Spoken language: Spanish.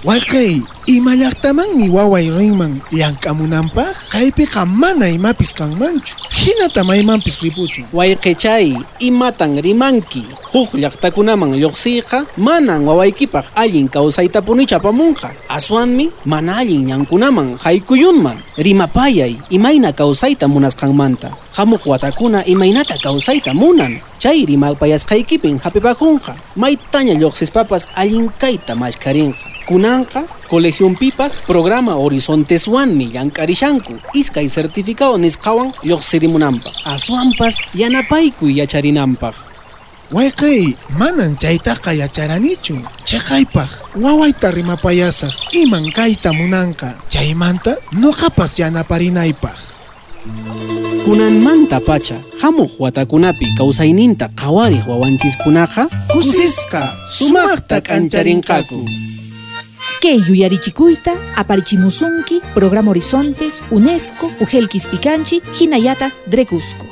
Wayqay, imallaqtamanmi waway rinman llamk'amunanpaq? Kaypiqa mana imapis kanmanchu. Hinata maymanpis ripuchu. Wayqichay, imatan rimanki. Huk llaqtakunaman lluqsiyqa manan wawaykipaq allin kawsayta punichapamunqa. Aswanmi mana allin ñankunaman haykuyunman. Rimapayay, imayna kawsayta munasqanmanta. Hamuq watakuna imaynata kawsayta munan. Chay rimapayasqaykipin hapipakunqa. Maytaña lluqsispapas allin kayta mashkarinqa. Kunanqa, colegionpipas programa Horizontes Wanmi llank'arishanku. Iskay certificado nisqawan lluqsirimunanpaq. Aswanpas yanapaykuy yacharinanpaq. Wayqay, manan chaytaqa yacharanichu. Chaqaypaq, wawayta rimapayasaq iman kayta munanqa. Chaymanta, nuqapas yanaparinaypaq. Kunanmanta pacha, hamuq watakunapi kawsayninta qawariq wawanchiskunaqa Kusisqa, sumaqta k'ancharinqaku. Kay yuyarichikuyta aparichimusunki Programa Horizontes, UNESCO, Ujelkis Picanchi, Hinayata, Drecusco.